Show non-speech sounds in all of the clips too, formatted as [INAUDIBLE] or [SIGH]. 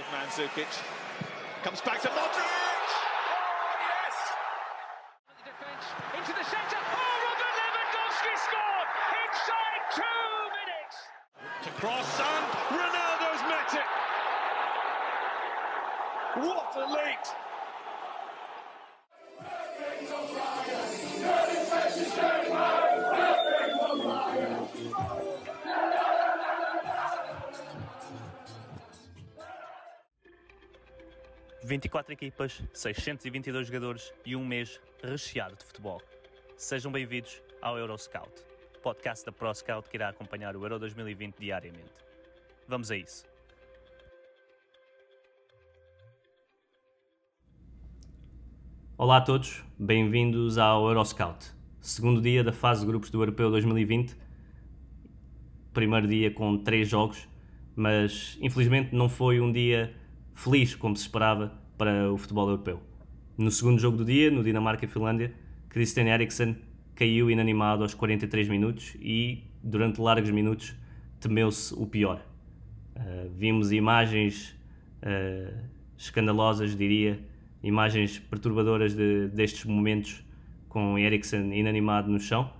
of Mandzukic. Comes back to Modric. 24 equipas, 622 jogadores e um mês recheado de futebol. Sejam bem-vindos ao Euroscout, podcast da ProScout que irá acompanhar o Euro 2020 diariamente. Vamos a isso. Olá a todos, bem-vindos ao Euroscout, segundo dia da fase de grupos do Europeu 2020, primeiro dia com três jogos, mas infelizmente não foi um dia feliz como se esperava para o futebol europeu. No segundo jogo do dia, no Dinamarca-Finlândia, Christian Eriksen caiu inanimado aos 43 minutos e, durante largos minutos, temeu-se o pior. Uh, vimos imagens uh, escandalosas, diria, imagens perturbadoras de, destes momentos com Eriksen inanimado no chão.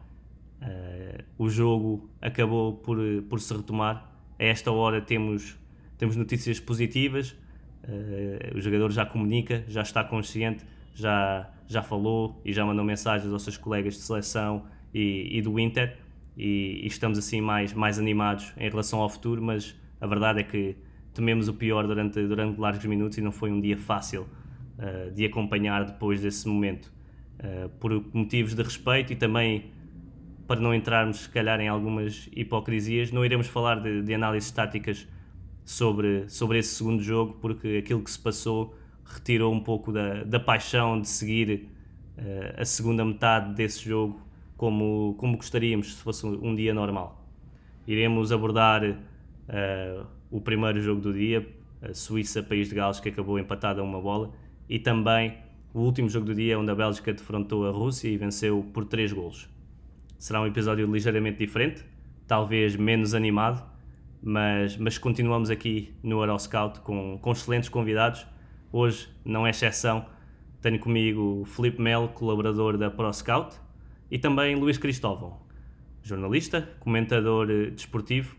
Uh, o jogo acabou por, por se retomar. A esta hora temos, temos notícias positivas. Uh, o jogador já comunica, já está consciente, já, já falou e já mandou mensagens aos seus colegas de seleção e, e do Inter. E, e, estamos assim mais, mais animados em relação ao futuro, mas a verdade é que tememos o pior durante, durante largos minutos e não foi um dia fácil uh, de acompanhar depois desse momento. Uh, por motivos de respeito e também para não entrarmos, se calhar, em algumas hipocrisias, não iremos falar de, de análises táticas sobre, sobre esse segundo jogo, porque aquilo que se passou retirou um pouco da, da paixão de seguir uh, a segunda metade desse jogo como, como gostaríamos se fosse um dia normal. Iremos abordar uh, o primeiro jogo do dia, a Suíça-País de Gales, que acabou empatado a uma bola, e também o último jogo do dia, onde a Bélgica defrontou a Rússia e venceu por 3 golos. Será um episódio ligeiramente diferente, talvez menos animado, mas, mas continuamos aqui no Euroscout com, com excelentes convidados. Hoje não é exceção, tenho comigo o Felipe Melo, colaborador da ProScout, e também Luís Cristóvão, jornalista, comentador desportivo,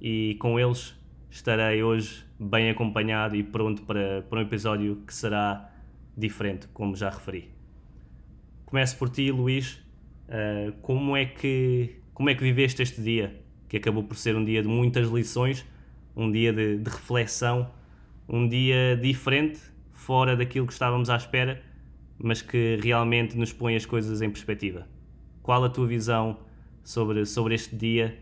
e com eles estarei hoje bem acompanhado e pronto para, para um episódio que será diferente, como já referi. Começo por ti, Luís. Uh, como, é que, como é que viveste este dia? Que acabou por ser um dia de muitas lições, um dia de, de reflexão, um dia diferente, fora daquilo que estávamos à espera, mas que realmente nos põe as coisas em perspectiva. Qual a tua visão sobre, sobre este dia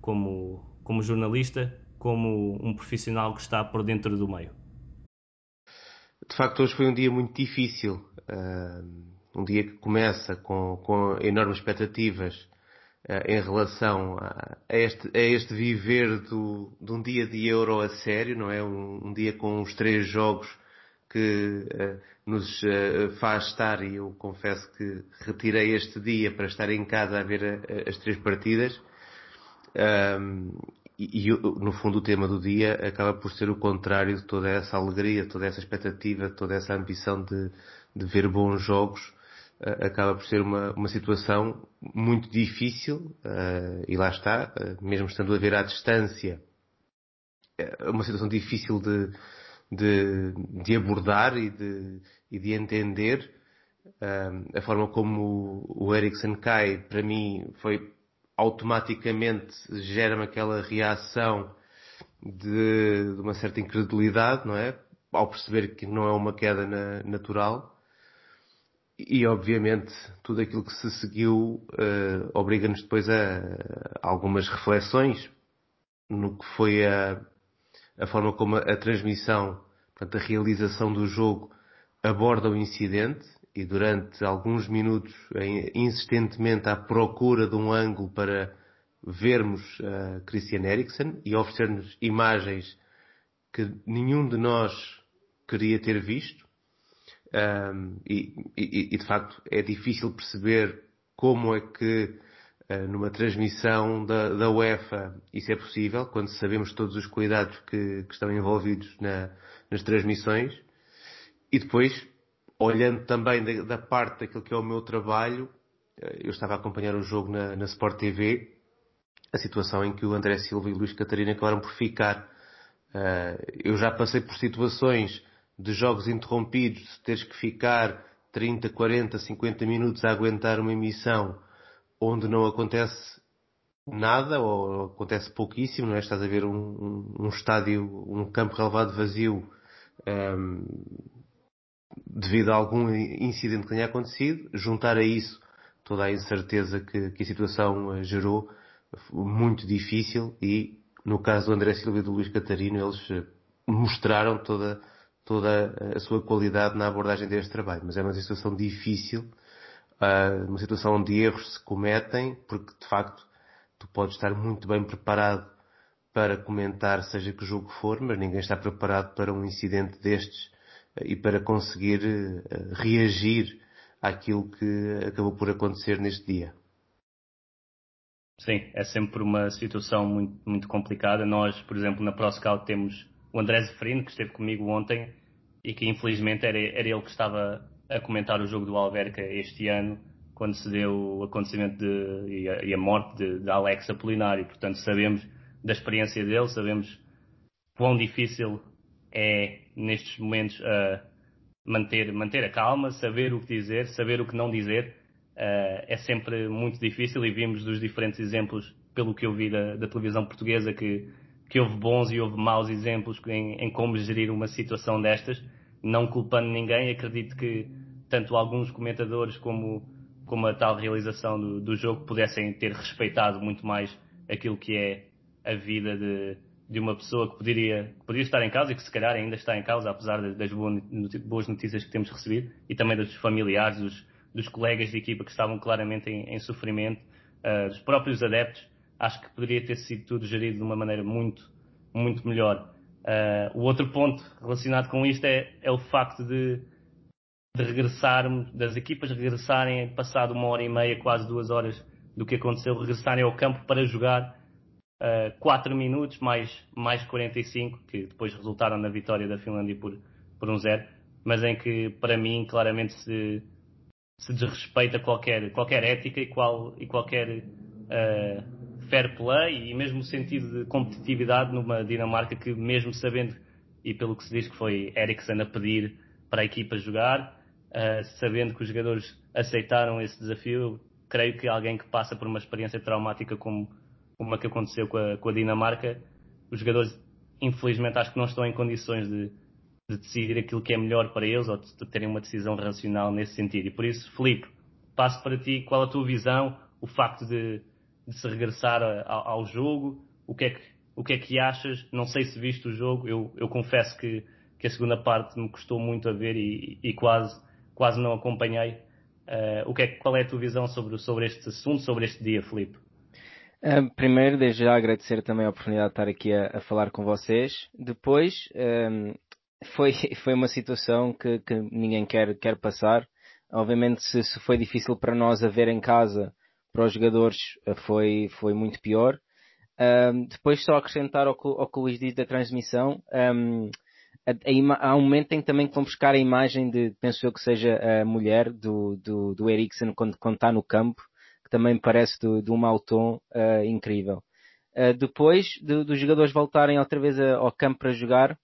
como, como jornalista como um profissional que está por dentro do meio? De facto, hoje foi um dia muito difícil. Uh, um dia que começa com, com enormes expectativas em relação a, a, este, a este viver do, de um dia de Euro a sério, não é? Um, um dia com os três jogos que uh, nos faz estar, e eu confesso que retirei este dia para estar em casa a ver a, as três partidas. Um, e, e, no fundo o tema do dia acaba por ser o contrário de toda essa alegria, toda essa expectativa, toda essa ambição de, de ver bons jogos, uh, acaba por ser uma, uma situação muito difícil, uh, e lá está, uh, mesmo estando a ver à distância, é uma situação difícil de, de, de abordar e de, e de entender. a forma como o, o Eriksen cai, para mim, foi automaticamente gera-me aquela reação de, de, uma certa incredulidade, não é? Ao perceber que não é uma queda na, natural. E, obviamente, tudo aquilo que se seguiu uh, obriga-nos depois a, a, algumas reflexões no que foi a, a forma como a, a transmissão, portanto, a realização do jogo aborda o incidente e durante alguns minutos insistentemente à procura de um ângulo para vermos uh, Christian Eriksen e oferecer-nos imagens que nenhum de nós queria ter visto. Um, e, e, e, de facto é difícil perceber como é que numa transmissão da, da, UEFA isso é possível, quando sabemos todos os cuidados que, que estão envolvidos na, nas transmissões. E depois, olhando também da, da, parte daquilo que é o meu trabalho, eu estava a acompanhar o jogo na, na Sport TV, a situação em que o André Silva e o Luís Catarina acabaram por ficar. eu já passei por situações de jogos interrompidos, de teres que ficar 30, 40, 50 minutos a aguentar uma emissão onde não acontece nada ou acontece pouquíssimo, não é? Estás a ver um, um, estádio, um campo relevado vazio um, devido a algum incidente que tenha acontecido, juntar a isso toda a incerteza que, que a situação eh, gerou, muito difícil e no caso do André Silva e do Luís Catarino eles eh, mostraram toda toda a sua qualidade na abordagem deste trabalho. Mas é uma situação difícil, ah, uma situação onde erros se cometem, porque de facto tu podes estar muito bem preparado para comentar seja que jogo for, mas ninguém está preparado para um incidente destes ah, e para conseguir ah, reagir àquilo que acabou por acontecer neste dia. Sim, é sempre uma situação muito, muito complicada. Nós, por exemplo, na ProScout temos o André Zeferino, que esteve comigo ontem e que infelizmente era, era ele que estava a comentar o jogo do Alverca este ano, quando se deu o acontecimento de, e, a, e a morte de, de Alex Apolinário. Portanto, sabemos da experiência dele, sabemos quão difícil é nestes momentos uh, manter, manter a calma, saber o que dizer, saber o que não dizer. Uh, é sempre muito difícil e vimos dos diferentes exemplos, pelo que eu vi da, da televisão portuguesa, que que houve bons e houve maus exemplos em, em, como gerir uma situação destas, não culpando ninguém. Acredito que tanto alguns comentadores como, como a tal realização do, do jogo pudessem ter respeitado muito mais aquilo que é a vida de, de uma pessoa que poderia, que poderia estar em causa e que se calhar ainda está em causa, apesar das boas notícias que temos recebido e também dos familiares, dos, dos colegas de equipa que estavam claramente em, em sofrimento, uh, dos próprios adeptos acho que poderia ter sido tudo gerido de uma maneira muito, muito melhor. Uh, o outro ponto relacionado com isto é, é o facto de, de regressarmos, das equipas regressarem, passado uma hora e meia, quase duas horas do que aconteceu, regressarem ao campo para jogar uh, 4 minutos mais, mais 45, que depois resultaram na vitória da Finlândia por, por um zero, mas em que, para mim, claramente se, se desrespeita qualquer, qualquer ética e, qual, e qualquer uh, fair play e mesmo o sentido de competitividade numa Dinamarca que, mesmo sabendo, e pelo que se diz que foi Eriksen a pedir para a equipa jogar, uh, sabendo que os jogadores aceitaram esse desafio, creio que alguém que passa por uma experiência traumática como, como a que aconteceu com a, com a Dinamarca, os jogadores, infelizmente, acho que não estão em condições de, de decidir aquilo que é melhor para eles ou de, terem uma decisão racional nesse sentido. E por isso, Felipe, passo para ti qual a tua visão, o facto de de se regressar a, ao jogo? O que, é que, o que é que achas? Não sei se viste o jogo, eu, eu confesso que, que a segunda parte me custou muito a ver e, e quase, quase não acompanhei. Uh, o que é, qual é a tua visão sobre, sobre este assunto, sobre este dia, Felipe? Uh, primeiro, desde já agradecer também a oportunidade de estar aqui a, a falar com vocês. Depois, um, foi, [LAUGHS] foi uma situação que, que, ninguém quer, quer passar. Obviamente, se, se foi difícil para nós a ver em casa para os jogadores eh, foi, foi muito pior. Um, depois só acrescentar ao, ao que o Luís diz da transmissão, um, a, a, há um momento em que também vão buscar a imagem de, penso eu que seja a mulher do, do, do Eriksen quando, quando está no campo, que também parece de, de um mau tom uh, incrível. Uh, depois de, dos jogadores voltarem outra vez a, ao campo para jogar,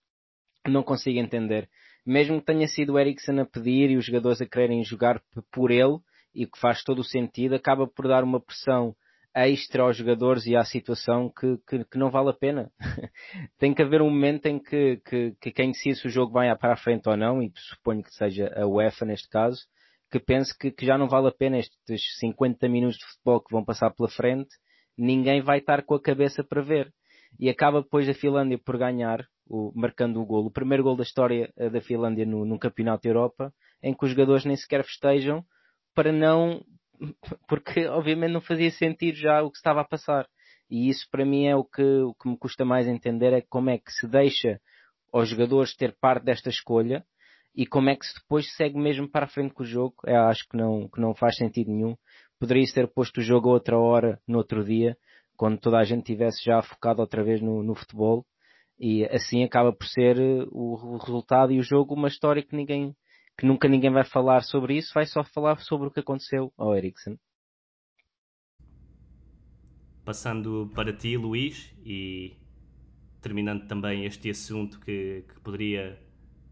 não consigo entender. Mesmo que tenha sido o Eriksen a pedir e os jogadores a quererem jogar por ele, e que faz todo o sentido, acaba por dar uma pressão extra aos jogadores e à situação que, que, que não vale a pena. [LAUGHS] Tem que haver um momento em que, que, que quem decide se o jogo vai para a frente ou não, e suponho que seja a UEFA neste caso, que pense que, que já não vale a pena estes 50 minutos de futebol que vão passar pela frente, ninguém vai estar com a cabeça para ver. E acaba depois a Finlândia por ganhar, o, marcando o golo. O primeiro gol da história eh, da Finlândia no, no Campeonato da Europa, em que os jogadores nem sequer festejam, para não, porque obviamente não fazia sentido já o que estava a passar. E isso para mim é o que, o que me custa mais entender, é como é que se deixa aos jogadores ter parte desta escolha e como é que se depois segue mesmo para a frente com o jogo. Eu acho que não, que não faz sentido nenhum. poderia ter posto o jogo a outra hora, no outro dia, quando toda a gente tivesse já focado outra vez no, no futebol. E assim acaba por ser eh, o, o resultado e o jogo uma história que ninguém, que nunca ninguém vai falar sobre isso, vai só falar sobre o que aconteceu ao Eriksen. Passando para ti, Luís, e terminando também este assunto que, que poderia,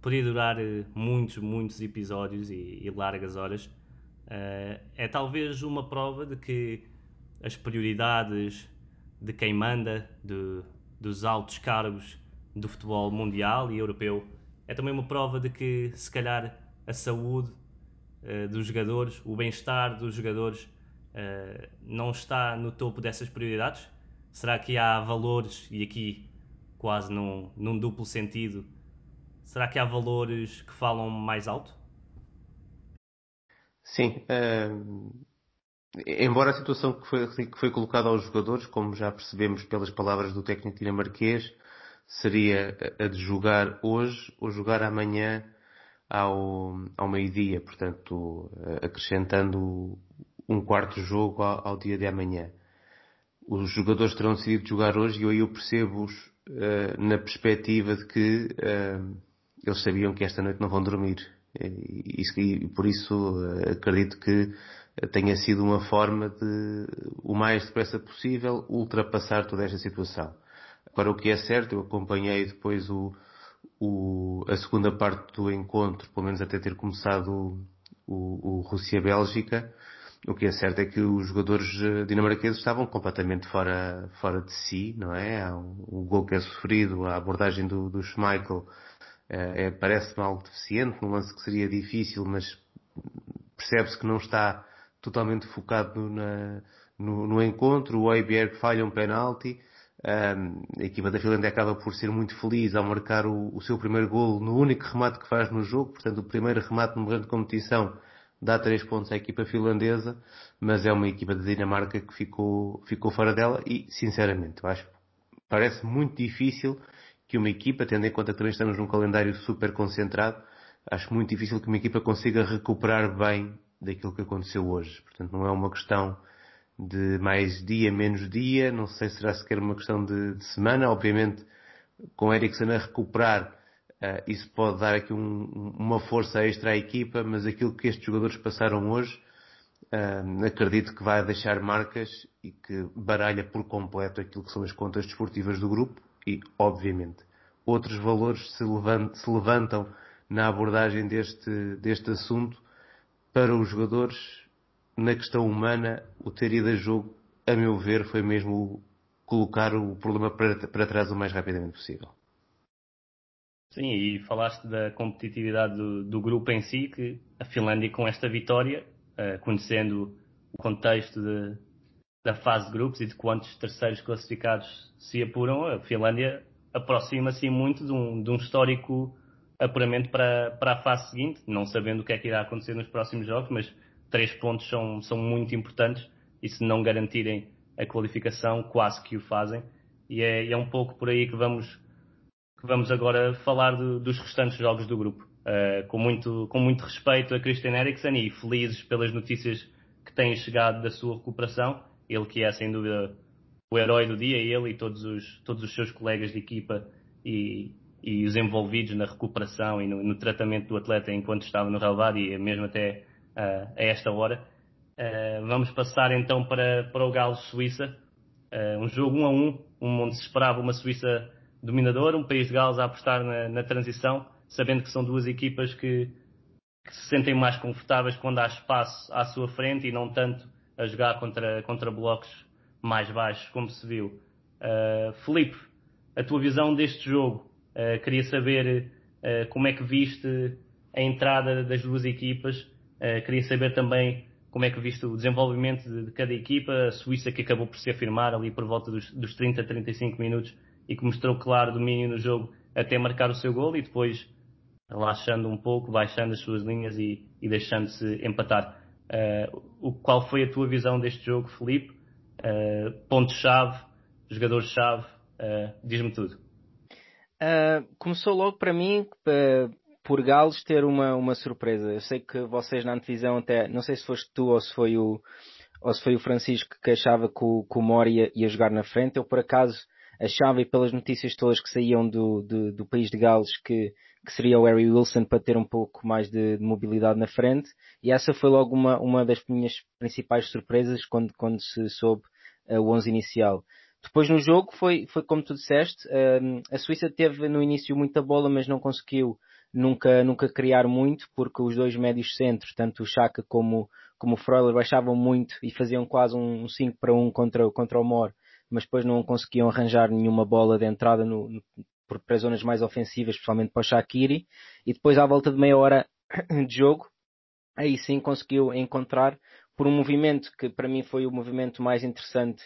poderia durar eh, muitos, muitos episódios e, e largas horas, uh, é talvez uma prova de que as prioridades de quem manda, de, dos altos cargos do futebol mundial e europeu, é também uma prova de que, se calhar, a saúde uh, dos jogadores, o bem-estar dos jogadores, uh, não está no topo dessas prioridades? Será que há valores, e aqui quase num, num duplo sentido, será que há valores que falam mais alto? Sim. Uh, embora a situação que foi, que foi colocada aos jogadores, como já percebemos pelas palavras do técnico dinamarquês, seria a de jogar hoje ou jogar amanhã ao, ao meio-dia, portanto, acrescentando um quarto jogo ao, ao, dia de amanhã. Os jogadores terão decidido jogar hoje e eu, eu percebo-os uh, na perspectiva de que uh, eles sabiam que esta noite não vão dormir. E, e, e por isso uh, acredito que tenha sido uma forma de, o mais depressa possível, ultrapassar toda esta situação. Agora, o que é certo, eu acompanhei depois o, o, a segunda parte do encontro, pelo menos até ter começado o, o, Rússia-Bélgica, o que é certo é que os jogadores eh, dinamarqueses estavam completamente fora, fora de si, não é? O gol que é sofrido, a abordagem do, do Schmeichel é, parece-me algo deficiente, num lance que seria difícil, mas percebe-se que não está totalmente focado na, no, no, encontro. O Eiberg falha um penalti. A equipa da Finlândia acaba por ser muito feliz ao marcar o, o, seu primeiro gol no único remate que faz no jogo, portanto o primeiro remate no grande competição dá três pontos à equipa finlandesa, mas é uma equipa da Dinamarca que ficou, ficou fora dela e, sinceramente, eu acho parece muito difícil que uma equipa, tendo em conta que também estamos num calendário super concentrado, acho muito difícil que uma equipa consiga recuperar bem daquilo que aconteceu hoje. Portanto, não é uma questão de mais dia, menos dia, não sei se será sequer uma questão de, de semana. Obviamente, com Eriksen a recuperar, uh, isso pode dar aqui um, uma força extra à equipa, mas aquilo que estes jogadores passaram hoje, uh, acredito que vai deixar marcas e que baralha por completo aquilo que são as contas desportivas do grupo e, obviamente, outros valores se levantam, se levantam na abordagem deste, deste assunto para os jogadores na questão humana, o ter ido a jogo, a meu ver, foi mesmo colocar o problema para, para trás o mais rapidamente possível. Sim, e falaste da competitividade do, do grupo em si, que a Finlândia com esta vitória, uh, conhecendo o contexto de, da fase de grupos e de quantos terceiros classificados se apuram, a Finlândia aproxima-se muito de um, de um histórico apuramento para, para a fase seguinte, não sabendo o que é que irá acontecer nos próximos jogos, mas três pontos são, são muito importantes e se não garantirem a qualificação, quase que o fazem. E é, é um pouco por aí que vamos, que vamos agora falar dos restantes jogos do grupo. Uh, com, muito, com muito respeito a Christian Eriksen e felizes pelas notícias que têm chegado da sua recuperação. Ele que é sem dúvida o herói do dia, ele e todos os, todos os seus colegas de equipa e, e os envolvidos na recuperação e no, no tratamento do atleta enquanto estava no relevado e mesmo até uh, a esta hora. Uh, vamos passar então para, para o Galo-Suíça. Uh, um jogo 1 a 1, onde se esperava uma Suíça dominadora, um país de Gales a apostar na, na transição, sabendo que são duas equipas que, que, se sentem mais confortáveis quando há espaço à sua frente e não tanto a jogar contra, contra blocos mais baixos, como se viu. Uh, Felipe, a tua visão deste jogo? Uh, queria saber uh, como é que viste a entrada das duas equipas queria saber também como é que viste o desenvolvimento de, de, cada equipa, a Suíça que acabou por se afirmar ali por volta dos, dos 30, 35 minutos e que mostrou claro domínio no jogo até marcar o seu gol e depois relaxando um pouco, baixando as suas linhas e, e deixando-se empatar. Uh, o, qual foi a tua visão deste jogo, Felipe? Uh, Pontos-chave, jogadores-chave, uh, diz-me tudo. começou logo para mim por Gales ter uma, uma surpresa. Eu sei que vocês na antevisão até, não sei se foste tu ou se foi o, ou se foi o Francisco que achava que o, que o ia, jogar na frente. Eu por acaso achava e pelas notícias todas que saíam do, do, do país de Gales que, que seria o Harry Wilson para ter um pouco mais de, de, mobilidade na frente e essa foi logo uma, uma das minhas principais surpresas quando, quando se soube uh, o 11 inicial. Depois no jogo foi, foi como tu disseste, uh, a Suíça teve no início muita bola mas não conseguiu nunca, nunca criar muito porque os dois médios centros, tanto o Chaka como, como o Freuler baixavam muito e faziam quase um 5 para 1 contra, contra o Mor mas depois não conseguiam arranjar nenhuma bola de entrada no, no, para zonas mais ofensivas, especialmente para o Shakiri, e depois à volta de meia hora [COUGHS] de jogo, aí sim conseguiu encontrar por um movimento que para mim foi o movimento mais interessante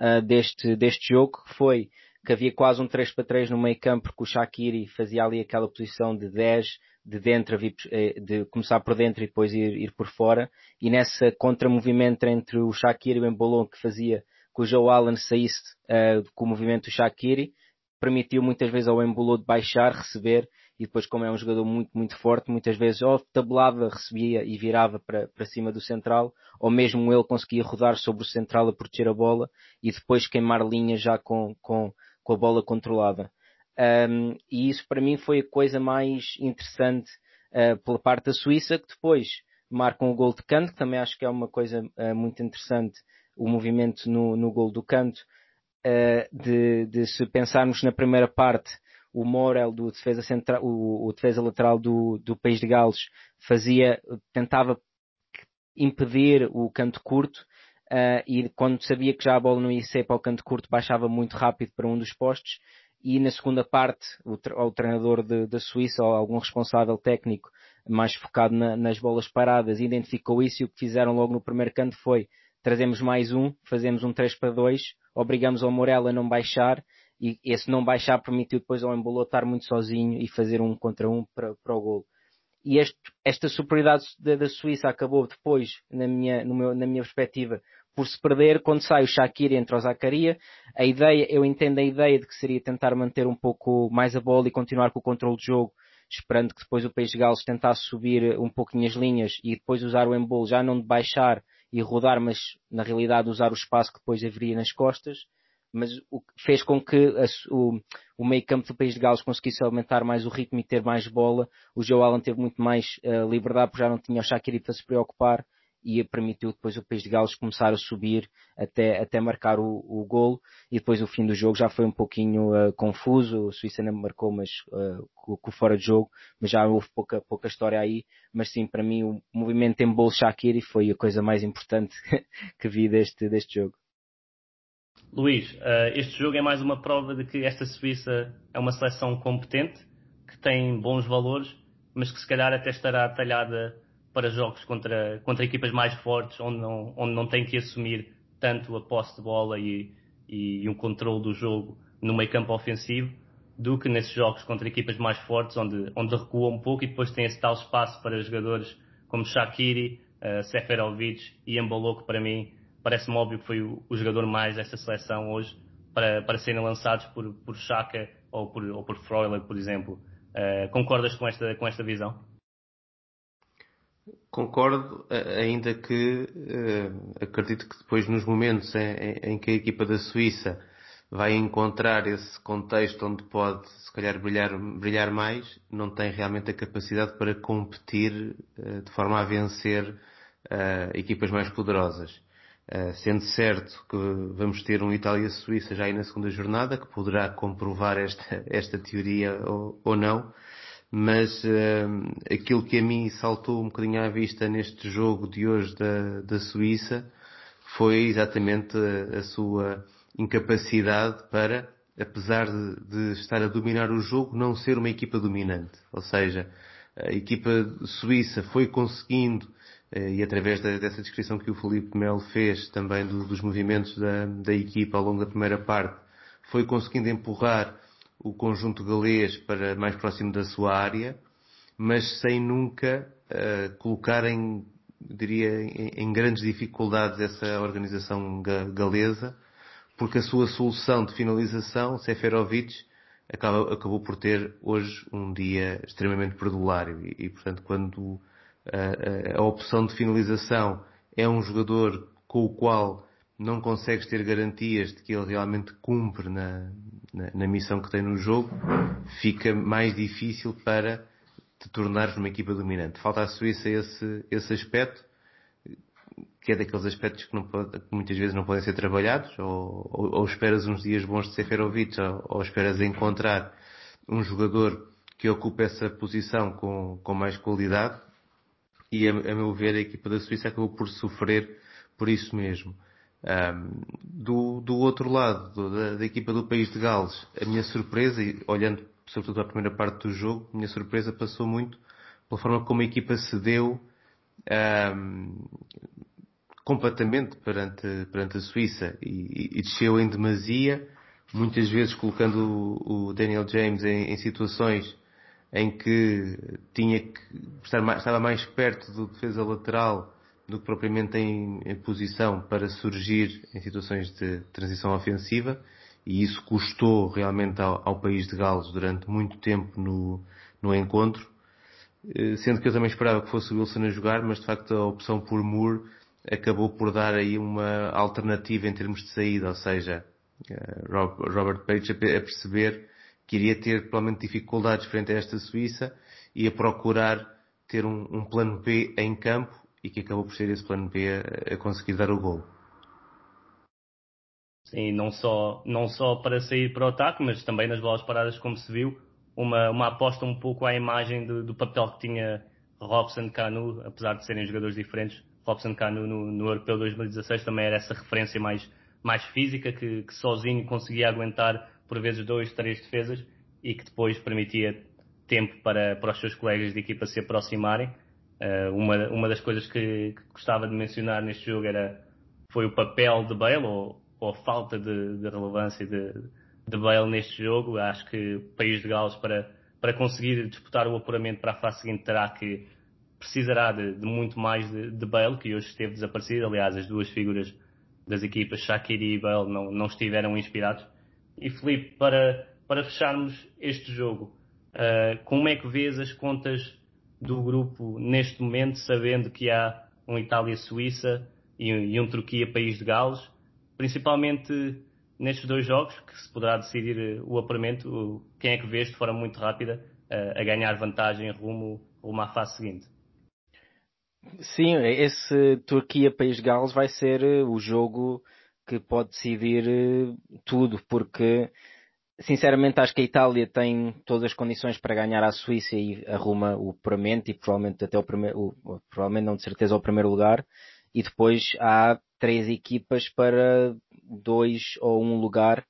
uh, deste, deste jogo, que foi que havia quase um 3 para 3 no meio campo, porque o Shakiri fazia ali aquela posição de 10, de dentro, eh, de começar por dentro e depois ir, ir por fora, e nessa contramovimento entre o Shakiri e o Embolon que fazia que o Joe Allen saísse uh, com o movimento do Shakiri, permitiu muitas vezes ao Embolo de baixar, receber, e depois como é um jogador muito, muito forte, muitas vezes ou tabelava, recebia e virava para, para cima do central, ou mesmo ele conseguia rodar sobre o central a proteger a bola e depois queimar linhas já com, com, com a bola controlada. Um, e isso para mim foi a coisa mais interessante uh, pela parte da Suíça, que depois marcam o gol de canto, que também acho que é uma coisa uh, muito interessante o movimento no, no gol do canto, uh, de, de, se pensarmos na primeira parte, o Morel do defesa central, o, o defesa lateral do, do País de Gales fazia, tentava impedir o canto curto, uh, e quando sabia que já a bola não ia ser para o canto curto, baixava muito rápido para um dos postos, e na segunda parte, o, o treinador da Suíça, ou algum responsável técnico mais focado na, nas bolas paradas, identificou isso e o que fizeram logo no primeiro canto foi trazemos mais um, fazemos um 3 para 2, obrigamos ao Morel a não baixar e esse não baixar permitiu depois ao Embolo estar muito sozinho e fazer um contra um para, para o gol. E este, esta superioridade da, da, Suíça acabou depois, na minha, meu, na minha perspectiva, por se perder quando sai o Shakiri entre o Zacaria. A ideia, eu entendo a ideia de que seria tentar manter um pouco mais a bola e continuar com o controle de jogo, esperando que depois o País de Gales tentasse subir um pouquinho as linhas e depois usar o embolo já não de baixar e rodar, mas na realidade usar o espaço que depois haveria nas costas, mas o que fez com que a, o, o meio campo do País de Gales conseguisse aumentar mais o ritmo e ter mais bola. O Joe Allen teve muito mais uh, liberdade porque já não tinha o Shaqiri para se preocupar e permitiu depois o País de Gales começar a subir até, até marcar o, o golo. E depois o fim do jogo já foi um pouquinho uh, confuso, o Suíça não marcou mas uh, com, com fora de jogo, mas já houve pouca, pouca história aí, mas sim para mim o movimento em bolo Shakiri foi a coisa mais importante [LAUGHS] que vi deste, deste jogo. Luís, uh, este jogo é mais uma prova de que esta Suíça é uma seleção competente, que tem bons valores, mas que se calhar até estará talhada para jogos contra, contra equipas mais fortes, onde não, onde não tem que assumir tanto a posse de bola e, e, um controle do jogo no meio campo ofensivo, do que nesses jogos contra equipas mais fortes, onde, onde recua um pouco e depois tem esse tal espaço para jogadores como Shakiri, uh, Seferovic e Embolo, que para mim parece-me óbvio que foi o, o, jogador mais desta seleção hoje, para, para serem lançados por, por Chaka ou por, ou por Freuler, por exemplo. Uh, concordas com esta, com esta visão? Concordo, ainda que uh, acredito que depois nos momentos em, que a equipa da Suíça vai encontrar esse contexto onde pode se calhar brilhar, brilhar mais, não tem realmente a capacidade para competir uh, de forma a vencer uh, equipas mais poderosas. sendo certo que vamos ter um Itália-Suíça já aí na segunda jornada, que poderá comprovar esta, esta teoria ou, ou não, mas uh, aquilo que a mim saltou um bocadinho à vista neste jogo de hoje da, da Suíça foi exatamente a, a sua incapacidade para, apesar de, de, estar a dominar o jogo, não ser uma equipa dominante. Ou seja, a equipa suíça foi conseguindo, uh, e através da, dessa descrição que o Felipe Melo fez também do, dos movimentos da, da equipa ao longo da primeira parte, foi conseguindo empurrar o conjunto galês para mais próximo da sua área, mas sem nunca uh, colocar em, diria, em, em, grandes dificuldades essa organização ga galesa, porque a sua solução de finalização, Seferovic, acaba, acabou por ter hoje um dia extremamente perdulário e, e portanto, quando a, a, a opção de finalização é um jogador com o qual não consegues ter garantias de que ele realmente cumpre na, na, missão que tem no jogo, fica mais difícil para te tornares uma equipa dominante. Falta à Suíça esse, esse aspecto, que é daqueles aspectos que, pode, que muitas vezes não podem ser trabalhados, ou, ou, ou esperas uns dias bons de Seferovic, ou, ou esperas encontrar um jogador que ocupe essa posição com, com mais qualidade, e a, a, meu ver a equipa da Suíça acabou por sofrer por isso mesmo. Um, do, do outro lado, do, da, da, equipa do país de Gales, a minha surpresa, e olhando sobretudo a primeira parte do jogo, a minha surpresa passou muito pela forma como a equipa cedeu um, completamente perante, perante a Suíça e, e, desceu em demasia, muitas vezes colocando o, o Daniel James em, em, situações em que tinha que estar mais, estava mais perto do defesa lateral do que propriamente em, em posição para surgir em situações de transição ofensiva e isso custou realmente ao, ao país de Gales durante muito tempo no, no encontro, eh, sendo que eu também esperava que fosse o Wilson a jogar, mas de facto a opção por Moore acabou por dar aí uma alternativa em termos de saída, ou seja, eh, Robert Page a perceber que iria ter provavelmente dificuldades frente a esta Suíça e a procurar ter um, um plano B em campo e que acabou por ser esse plano B a, a conseguir dar o gol. Sim, não só, não só para sair para o ataque, mas também nas bolas paradas, como se viu, uma, uma aposta um pouco à imagem do, do papel que tinha Robson Canu, apesar de serem jogadores diferentes, Robson Canu no, no Europeu 2016 também era essa referência mais, mais física, que, que sozinho conseguia aguentar por vezes dois, três defesas e que depois permitia tempo para, para os seus colegas de equipa se aproximarem. Uh, uma, uma das coisas que, que, gostava de mencionar neste jogo era, foi o papel de Bale, ou, ou a falta de, de relevância de, de, Bale neste jogo. Acho que o País de Gales, para, para conseguir disputar o apuramento para a fase seguinte, terá que precisará de, de muito mais de, de, Bale, que hoje esteve desaparecido. Aliás, as duas figuras das equipas, Shaqiri e Bale, não, não estiveram inspirados. E Felipe, para, para fecharmos este jogo, uh, como é que vês as contas do grupo neste momento, sabendo que há um Itália-Suíça e, um Turquia-País de Gales, principalmente nestes dois jogos, que se poderá decidir o apuramento, quem é que vês de forma muito rápida uh, a ganhar vantagem rumo, rumo à fase seguinte? Sim, esse Turquia-País de Gales vai ser eh, o jogo que pode decidir eh, tudo, porque sinceramente acho que a Itália tem todas as condições para ganhar a Suíça e arruma o apuramento e provavelmente até o primeiro, provavelmente não de certeza o primeiro lugar. E depois há três equipas para dois ou um lugar.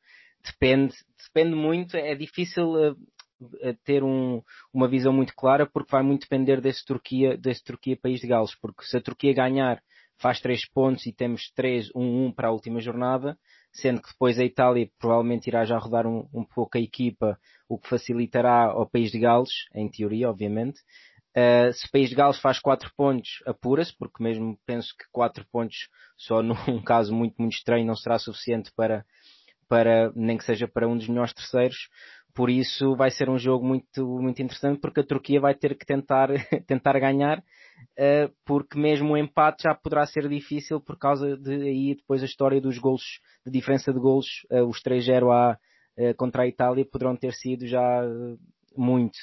Depende, depende muito, é difícil eh, ter um, uma visão muito clara porque vai muito depender desse Turquia, desse Turquia país de Gales, porque se a Turquia ganhar faz três pontos e temos 3, 1, 1 para a última jornada, sendo que depois a Itália provavelmente irá já rodar um, um pouco a equipa, o que facilitará ao país de Gales, em teoria, obviamente. Uh, se o país de Gales faz 4 pontos, apura-se, porque mesmo penso que 4 pontos só [LAUGHS] num caso muito, muito estranho não será suficiente para, para, nem que seja para um dos melhores terceiros. Por isso vai ser um jogo muito, muito interessante porque a Turquia vai ter que tentar, [LAUGHS] tentar ganhar, porque mesmo o empate já poderá ser difícil por causa de aí depois a história dos golos, de diferença de golos, uh, os 3-0 a, uh, contra a Itália poderão ter sido já muito.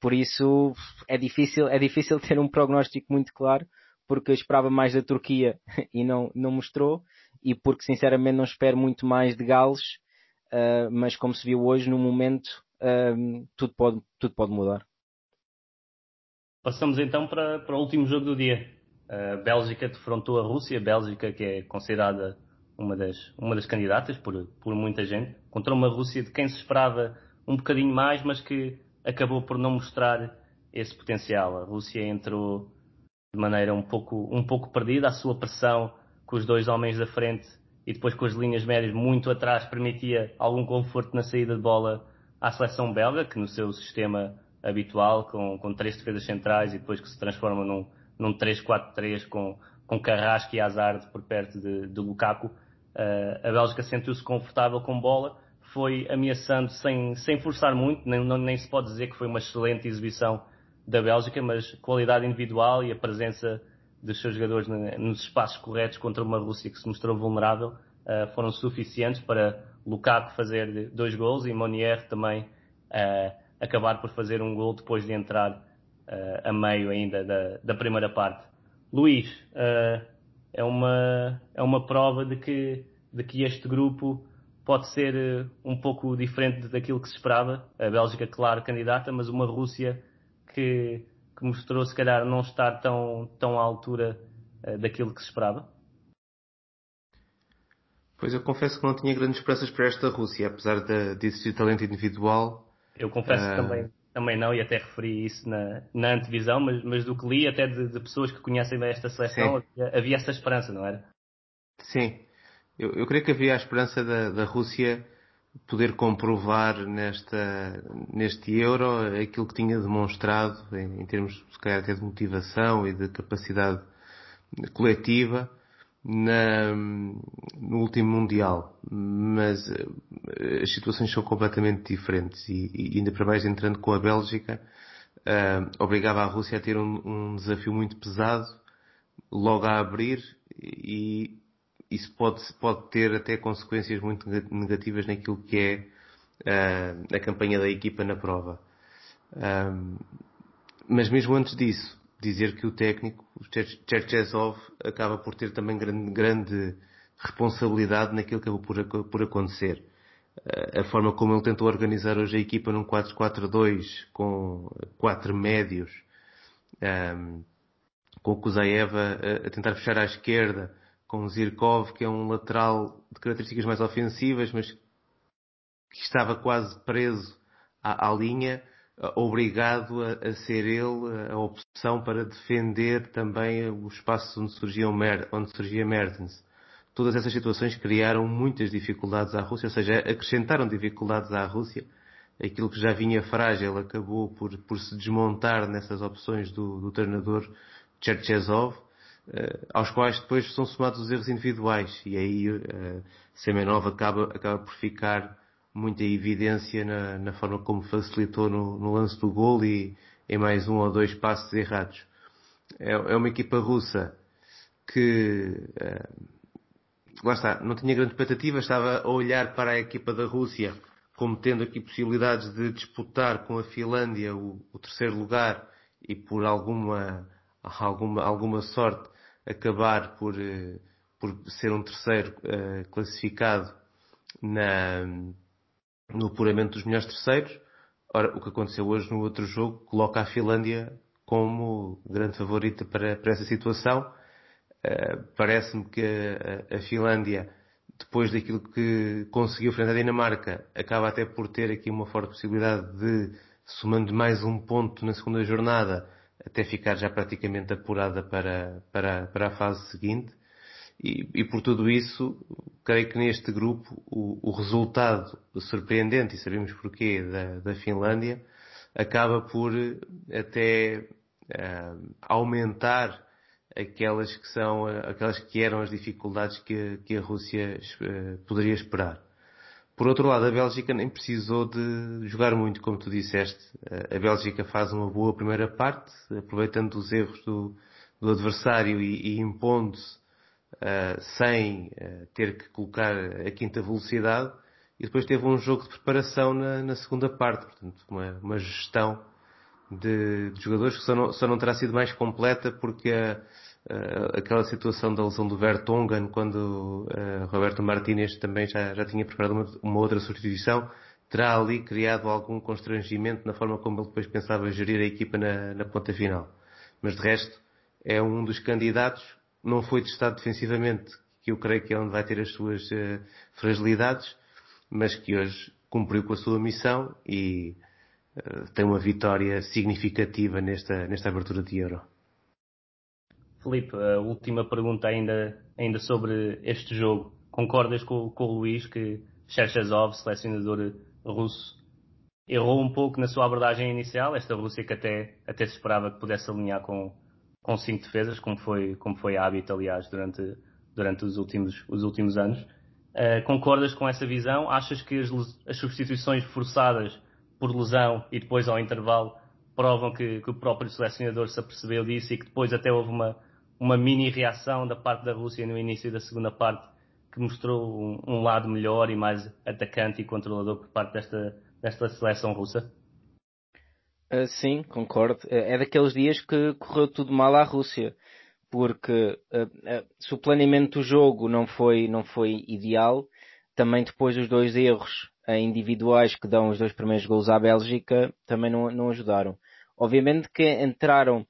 Por isso é difícil, é difícil [LAUGHS] ter um prognóstico muito claro, porque eu esperava mais da Turquia [LAUGHS] e não, não mostrou, e porque sinceramente não espero muito mais de Gales, mas como se viu hoje, no momento, tudo, pode, tudo pode mudar. Passamos então para, para o último jogo do dia. A Bélgica defrontou a Rússia, a Bélgica que é considerada uma das, uma das candidatas por, por muita gente, contra uma Rússia de quem se esperava um bocadinho mais, mas que acabou por não mostrar esse potencial. A Rússia entrou de maneira um pouco, um pouco perdida, a sua pressão com os dois homens da frente e depois com as linhas médias muito atrás permitia algum conforto na saída de bola à seleção belga, que no seu sistema habitual, com, com três defesas centrais e depois que se transforma num, num 3-4-3 com, com Carrasco e Hazard por perto de, de Lukaku, uh, a Bélgica sentiu-se confortável com bola, foi ameaçando sem, sem forçar muito, nem, não, nem se pode dizer que foi uma excelente exibição da Bélgica, mas qualidade individual e a presença dos seus jogadores nos espaços corretos contra uma Rússia que se mostrou vulnerável uh, foram suficientes para Lukaku fazer dois gols e Monier também uh, acabar por fazer um gol depois de entrar uh, a meio ainda da, da primeira parte. Luís, é, uma, é uma prova de que, de que este grupo pode ser um pouco diferente daquilo que se esperava. A Bélgica, claro, candidata, mas uma Rússia que que mostrou se calhar não estar tão, tão à altura uh, daquilo que se esperava? Pois eu confesso que não tinha grandes esperanças para esta Rússia, apesar de, de existir talento individual. Eu confesso que também, também não, e até referi isso na, na antevisão, mas, mas do que li, até de, de pessoas que conhecem bem esta seleção, havia, havia, essa esperança, não era? Sim, eu, eu creio que havia a esperança da, da Rússia poder comprovar nesta, neste Euro aquilo que tinha demonstrado em, em termos, se calhar, até de motivação e de capacidade coletiva na, no último Mundial. Mas uh, as situações são completamente diferentes e, e, ainda para mais entrando com a Bélgica, uh, obrigava a Rússia a ter um, um desafio muito pesado logo a abrir e isso pode, pode ter até consequências muito negativas naquilo que é uh, a campanha da equipa na prova. Um, mas mesmo antes disso, dizer que o técnico, o Cherchesov, acaba por ter também grande, grande responsabilidade naquilo que acabou por, por acontecer. Uh, a forma como ele tentou organizar hoje a equipa num 4-4-2 com quatro médios, um, com o Kuzaeva a, a tentar fechar à esquerda, com Zirkov, que é um lateral de características mais ofensivas, mas que estava quase preso à, à linha, obrigado a, a, ser ele a opção para defender também o espaço onde surgia, onde surgia Mertens. Todas essas situações criaram muitas dificuldades à Rússia, ou seja, acrescentaram dificuldades à Rússia. Aquilo que já vinha frágil acabou por, por se desmontar nessas opções do, do treinador Cherchezov uh, aos quais depois são somados os erros individuais e aí uh, Semenov acaba, acaba por ficar muita evidência na, na forma como facilitou no, no, lance do gol e em mais um ou dois passos errados. É, é uma equipa russa que uh, lá está, não tinha grande expectativa, estava a olhar para a equipa da Rússia como tendo aqui possibilidades de disputar com a Finlândia o, o terceiro lugar e por alguma, alguma, alguma sorte acabar por, eh, por ser um terceiro uh, classificado na, no apuramento dos melhores terceiros. Ora, o que aconteceu hoje no outro jogo coloca a Finlândia como grande favorita para, para essa situação. Uh, Parece-me que a, a, Finlândia, depois daquilo que conseguiu frente à Dinamarca, acaba até por ter aqui uma forte possibilidade de, somando mais um ponto na segunda jornada, até ficar já praticamente apurada para, para, para a fase seguinte. E, e, por tudo isso, creio que neste grupo o, o resultado surpreendente, e sabemos porquê, da, da Finlândia, acaba por até uh, aumentar aquelas que são, aquelas que eram as dificuldades que, que a Rússia uh, poderia esperar. Por outro lado, a Bélgica nem precisou de jogar muito, como tu disseste. A Bélgica faz uma boa primeira parte, aproveitando os erros do, do adversário e, e impondo-se uh, sem uh, ter que colocar a quinta velocidade. E depois teve um jogo de preparação na, na segunda parte, portanto, uma, uma gestão de, de, jogadores que só não, só não terá sido mais completa porque a, uh, aquela situação da lesão do Vertonghen, quando uh, Roberto Martínez também já, já tinha preparado uma, uma, outra substituição, terá ali criado algum constrangimento na forma como ele depois pensava gerir a equipa na, na ponta final. Mas de resto, é um dos candidatos, não foi testado defensivamente, que eu creio que é onde vai ter as suas uh, fragilidades, mas que hoje cumpriu com a sua missão e uh, tem uma vitória significativa nesta, nesta abertura de Euro. Felipe, a última pergunta ainda, ainda sobre este jogo. Concordas com, com o Luís que Cherchezov, selecionador russo, errou um pouco na sua abordagem inicial? Esta Rússia que até, até se esperava que pudesse alinhar com, com cinco defesas, como foi, como foi hábito, aliás, durante, durante os, últimos, os últimos anos. Uh, concordas com essa visão? Achas que as, as, substituições forçadas por lesão e depois ao intervalo provam que, que, o próprio selecionador se apercebeu disso e que depois até houve uma, uma mini reação da parte da Rússia no início da segunda parte que mostrou um, um lado melhor e mais atacante e controlador por parte desta, desta seleção russa? Uh, sim, concordo. É daqueles dias que correu tudo mal à Rússia, porque uh, uh, se o planeamento do jogo não foi, não foi ideal, também depois os dois erros individuais que dão os dois primeiros gols à Bélgica também não, não ajudaram. Obviamente que entraram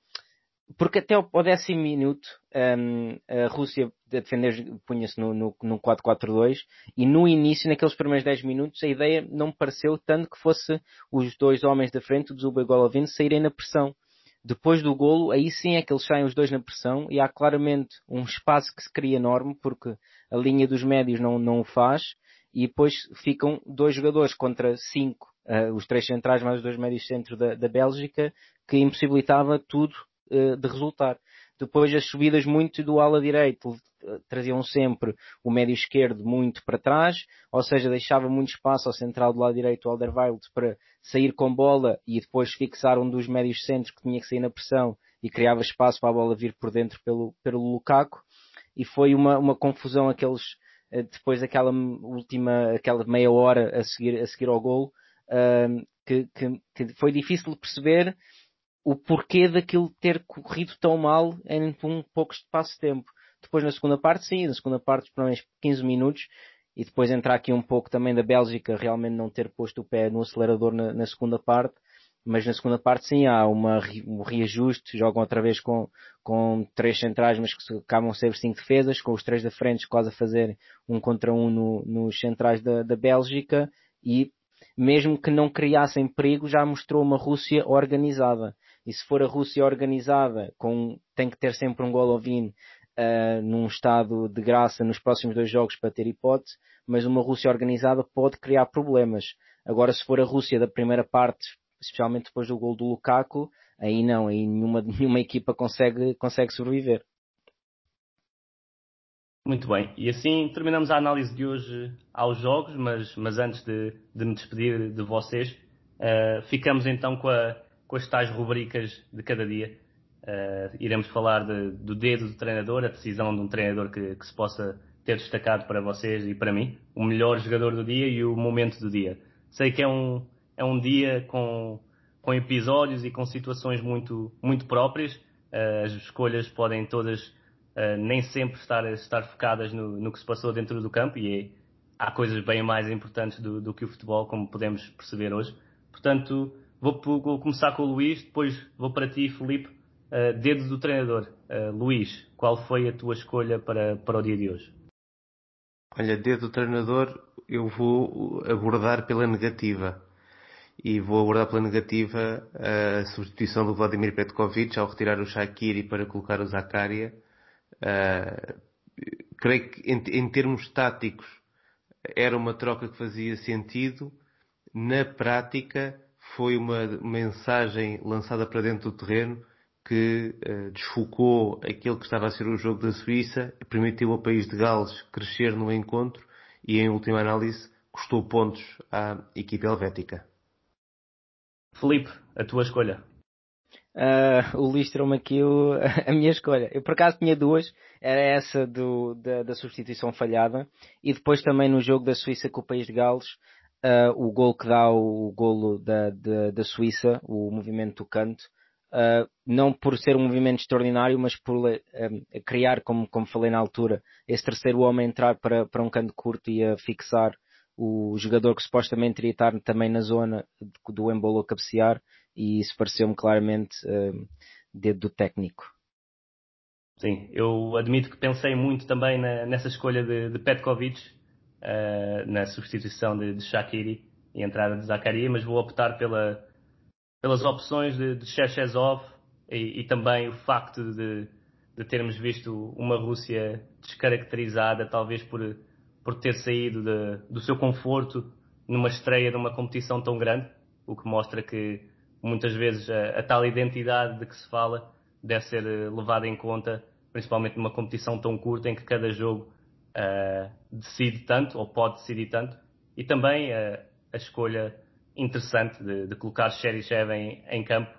porque até ao décimo minuto um, a Rússia defender punha-se no, no, no 4-4-2 e no início, naqueles primeiros 10 minutos, a ideia não me pareceu tanto que fosse os dois homens da frente, o Zuba e o Golovin, saírem na pressão. Depois do golo, aí sim é que eles saem os dois na pressão e há claramente um espaço que se cria enorme porque a linha dos médios não, não o faz e depois ficam dois jogadores contra cinco, uh, os três centrais mais os dois médios centro da, da Bélgica, que impossibilitava tudo uh, de resultar. Depois as subidas muito do ala direito traziam sempre o médio esquerdo muito para trás, ou seja, deixava muito espaço ao central do lado direito, o Alderweireld, para sair com bola e depois fixar um dos médios centros que tinha que sair na pressão e criava espaço para a bola vir por dentro pelo, pelo Lukaku. E foi uma, uma confusão aqueles, eh, depois daquela última, aquela meia hora a seguir, a seguir ao gol, uh, que, que, que foi difícil de perceber o porquê daquilo ter corrido tão mal em um pouco espaço de tempo. Depois na segunda parte, sim, na segunda parte, pelo menos 15 minutos, e depois entrar aqui um pouco também da Bélgica realmente não ter posto o pé no acelerador na, na segunda parte, mas na segunda parte sim há uma, um reajuste, jogam outra vez com, com três centrais, mas que acabam ser cinco defesas, com os três da frente quase a fazer um contra um no, nos centrais da, da Bélgica, e mesmo que não criassem perigo, já mostrou uma Rússia organizada. E se for a Rússia organizada, com, tem que ter sempre um Golovin uh, num estado de graça nos próximos dois jogos para ter hipótese, mas uma Rússia organizada pode criar problemas. Agora, se for a Rússia da primeira parte, especialmente depois do gol do Lukaku, aí não, aí nenhuma, [LAUGHS] nenhuma equipa consegue, consegue sobreviver. Muito bem, e assim terminamos a análise de hoje aos jogos, mas, mas antes de, de me despedir de vocês, uh, ficamos então com, a, com as tais rubricas de cada dia. Uh, iremos falar de, do dedo do treinador, a decisão de um treinador que, que, se possa ter destacado para vocês e para mim, o melhor jogador do dia e o momento do dia. Sei que é um, é um dia com, com episódios e com situações muito, muito próprias. Uh, as escolhas podem todas uh, nem sempre estar, estar focadas no, no, que se passou dentro do campo e é, há coisas bem mais importantes do, do, que o futebol, como podemos perceber hoje. Portanto, vou, vou começar com o Luís, depois vou para ti, Felipe Uh, dedo do treinador. Uh, Luís, qual foi a tua escolha para, para o dia de hoje? Olha, dedo do treinador, eu vou abordar pela negativa. E vou abordar pela negativa a substituição do Vladimir Petkovic ao retirar o Shakiri para colocar o Zakaria. Uh, creio que em, em termos táticos era uma troca que fazia sentido. Na prática, foi uma mensagem lançada para dentro do terreno que uh, desfocou aquele que estava a ser o jogo da Suíça, permitiu ao país de Gales crescer no encontro e, em última análise, custou pontos à equipe helvética. Felipe, a tua escolha? Uh, o me aqui o, [LAUGHS] a minha escolha. Eu por acaso tinha duas, era essa do, da, da, substituição falhada e depois também no jogo da Suíça com o País de Gales, uh, o gol que dá o, golo da, da, da Suíça, o movimento do canto, Uh, não por ser um movimento extraordinário, mas por uh, criar, como, como falei na altura, esse terceiro homem entrar para, para um canto curto e a fixar o jogador que supostamente iria estar também na zona do embolo a cabecear, e isso pareceu-me claramente uh, dedo do técnico. Sim, eu admito que pensei muito também na, nessa escolha de, de Petkovic, uh, na substituição de, de Shakiri e entrada de Zakaria, mas vou optar pela, pelas opções de, de e, e, também o facto de, de, termos visto uma Rússia descaracterizada, talvez por, por ter saído de, do seu conforto numa estreia de uma competição tão grande, o que mostra que muitas vezes a, a tal identidade de que se fala deve ser eh, levada em conta, principalmente numa competição tão curta em que cada jogo uh, decide tanto, ou pode decidir tanto, e também uh, a escolha interessante de, de colocar Cheryshev em, em campo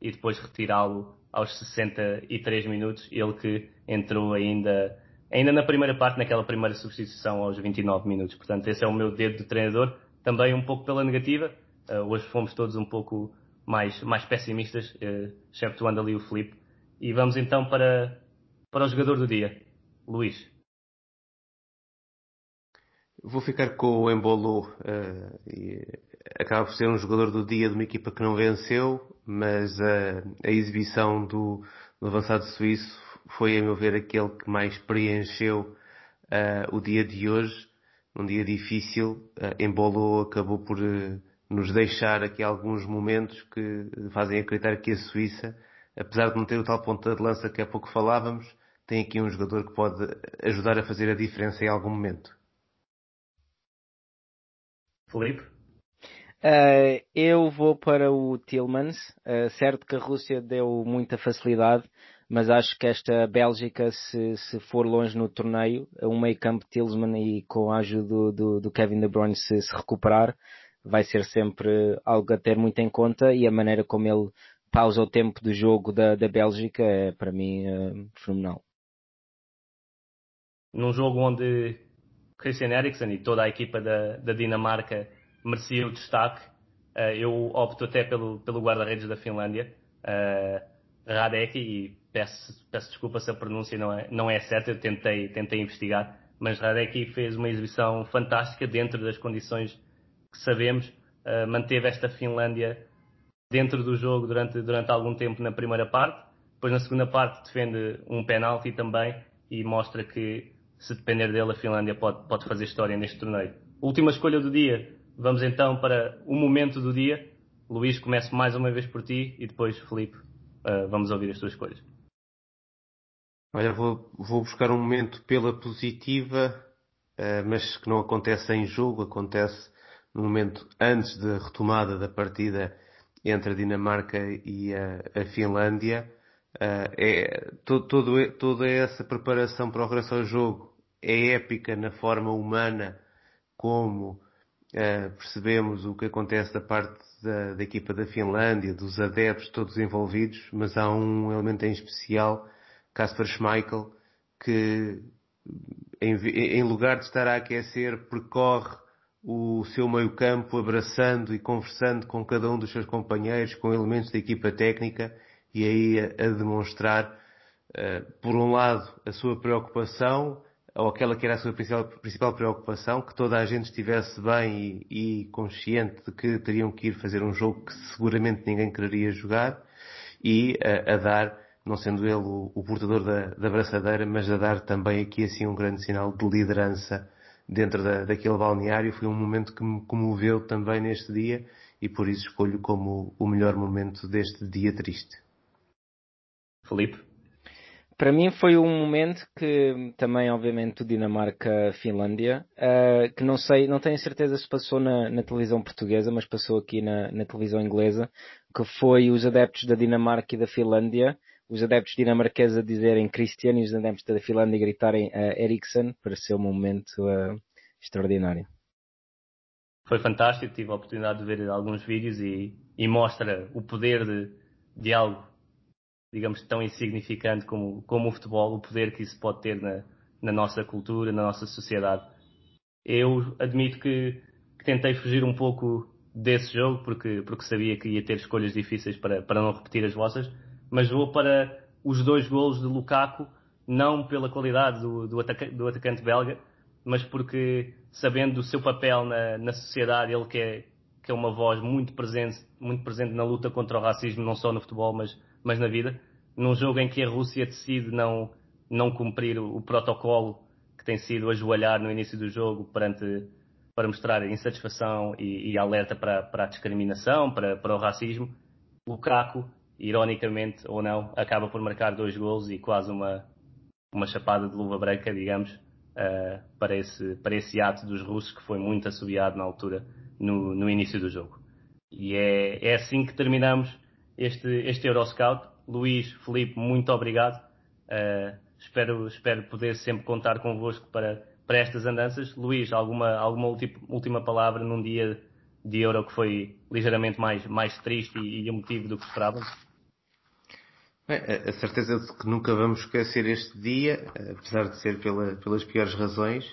e depois retirá-lo aos 63 minutos, ele que entrou ainda, ainda na primeira parte, naquela primeira substituição aos 29 minutos. Portanto, esse é o meu dedo de treinador, também um pouco pela negativa. Uh, hoje fomos todos um pouco mais, mais pessimistas, uh, exceptuando ali o Felipe. E vamos então para, para o jogador do dia, Luís. Vou ficar com o Embolo. Uh, acaba por ser um jogador do dia de uma equipa que não venceu, mas uh, a exibição do, do, avançado suíço foi, a meu ver, aquele que mais preencheu uh, o dia de hoje. Um dia difícil. Embolo acabou por nos deixar aqui alguns momentos que fazem acreditar que a Suíça, apesar de não ter o tal ponta de lança que há pouco falávamos, tem aqui um jogador que pode ajudar a fazer a diferença em algum momento. Felipe? Uh, eu vou para o Tillmans. Uh, certo que a Rússia deu muita facilidade, mas acho que esta Bélgica, se, se for longe no torneio, um meio campo Tillman e com a ajuda do, do, do Kevin De Bruyne se, se, recuperar, vai ser sempre algo a ter muito em conta e a maneira como ele pausa o tempo do jogo da, da Bélgica é para mim uh, fenomenal. Num jogo onde Christian Eriksen e toda a equipa da, da Dinamarca merecia o destaque. Uh, eu opto até pelo, pelo guarda-redes da Finlândia, uh, Radek, e peço, peço desculpa se a pronúncia não é, não é certa, eu tentei, tentei investigar, mas Radek fez uma exibição fantástica dentro das condições que sabemos, uh, manteve esta Finlândia dentro do jogo durante, durante algum tempo na primeira parte, depois na segunda parte defende um penalti também e mostra que se depender dele, a Finlândia pode, pode fazer história neste torneio. Última escolha do dia. Vamos então para o momento do dia. Luís, começo mais uma vez por ti e depois, Felipe, uh, vamos ouvir as tuas escolhas. Olha, vou, vou buscar um momento pela positiva, uh, mas que não acontece em jogo, acontece no momento antes da retomada da partida entre a Dinamarca e a, a Finlândia. Uh, é, todo, toda essa preparação para o regresso ao jogo é épica na forma humana como uh, percebemos o que acontece da parte da, da, equipa da Finlândia, dos adeptos todos envolvidos, mas há um elemento em especial, Casper Schmeichel, que em, em lugar de estar a aquecer, percorre o seu meio campo abraçando e conversando com cada um dos seus companheiros, com elementos da equipa técnica e aí a, a demonstrar, uh, por um lado, a sua preocupação, ou aquela que era a sua principal, principal preocupação, que toda a gente estivesse bem e, e, consciente de que teriam que ir fazer um jogo que seguramente ninguém quereria jogar, e uh, a dar, não sendo ele o, o portador da, da braçadeira, mas a dar também aqui assim um grande sinal de liderança dentro da, daquele balneário. Foi um momento que me comoveu também neste dia e por isso escolho como o melhor momento deste dia triste. Felipe? Para mim foi um momento que também, obviamente, o Dinamarca-Finlândia, uh, que não sei, não tenho certeza se passou na, na televisão portuguesa, mas passou aqui na, na, televisão inglesa, que foi os adeptos da Dinamarca e da Finlândia, os adeptos dinamarqueses a dizerem Cristiano e os adeptos da Finlândia a gritarem uh, Ericsson, ser um momento uh, extraordinário. Foi fantástico, tive a oportunidade de ver alguns vídeos e, e mostra o poder de, de algo digamos, tão insignificante como, como o futebol, o poder que isso pode ter na, na nossa cultura, na nossa sociedade. Eu admito que, que, tentei fugir um pouco desse jogo porque, porque sabia que ia ter escolhas difíceis para, para não repetir as vossas, mas vou para os dois golos de Lukaku, não pela qualidade do, do, ataca, do atacante belga, mas porque sabendo do seu papel na, na sociedade, ele que é, que é uma voz muito presente, muito presente na luta contra o racismo, não só no futebol, mas mas na vida, num jogo em que a Rússia decide não, não cumprir o, o protocolo que tem sido ajoelhar no início do jogo perante, para mostrar insatisfação e, e alerta para, para a discriminação, para, para o racismo, Lukaku, ironicamente ou não, acaba por marcar dois gols e quase uma, uma chapada de luva branca, digamos, uh, para, esse, para esse ato dos russos que foi muito assobiado na altura, no, no início do jogo. E é, é assim que terminamos este, este Euroscout. Luís, Felipe, muito obrigado. Uh, espero, espero poder sempre contar convosco para, para estas andanças. Luís, alguma, alguma última palavra num dia de Euro que foi ligeiramente mais, mais triste e, e emotivo do que esperávamos? É, a certeza de que nunca vamos esquecer este dia, apesar de ser pela, pelas piores razões,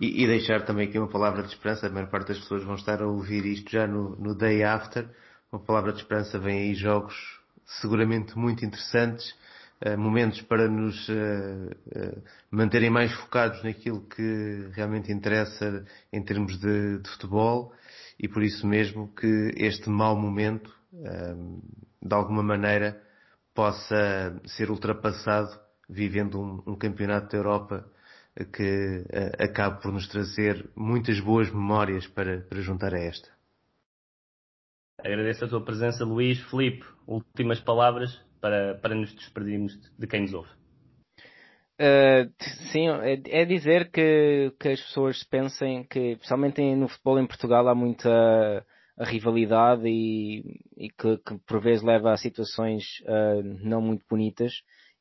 e, e, deixar também aqui uma palavra de esperança. A maior parte das pessoas vão estar a ouvir isto já no, no day after. Uma palavra de esperança, vem aí jogos seguramente muito interessantes, uh, momentos para nos uh, uh, manterem mais focados naquilo que realmente interessa em termos de, de futebol e por isso mesmo que este mau momento, de alguma maneira, possa ser ultrapassado vivendo um, um campeonato da Europa que acabe por nos trazer muitas boas memórias para, para juntar a esta. Agradeço a tua presença, Luís. Felipe, últimas palavras para, para nos despedirmos de quem nos ouve. Uh, sim, é, é, dizer que, que as pessoas pensem que, especialmente no futebol em Portugal, há muita rivalidade e, e que, que, por vezes leva a situações uh, não muito bonitas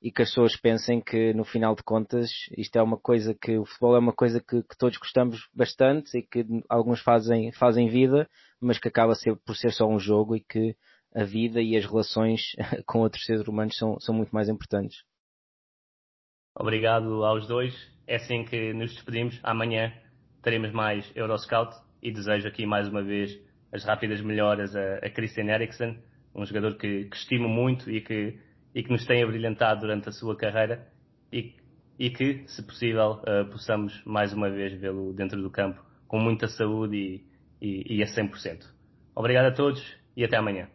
e que as pessoas pensem que no final de contas isto é uma coisa que o futebol é uma coisa que, que todos gostamos bastante e que alguns fazem, fazem vida, mas que acaba ser, por ser só um jogo e que a vida e as relações [LAUGHS] com outros seres humanos são, são muito mais importantes. Obrigado aos dois. É assim que nos despedimos. Amanhã teremos mais Euroscout e desejo aqui mais uma vez as rápidas melhoras a, a Christian Eriksen, um jogador que, que estimo muito e que e que nos tem abrilhantado durante a sua carreira e, e que, se possível, uh, possamos mais uma vez vê-lo dentro do campo com muita saúde e, e, e a 100%. Obrigado a todos e até amanhã.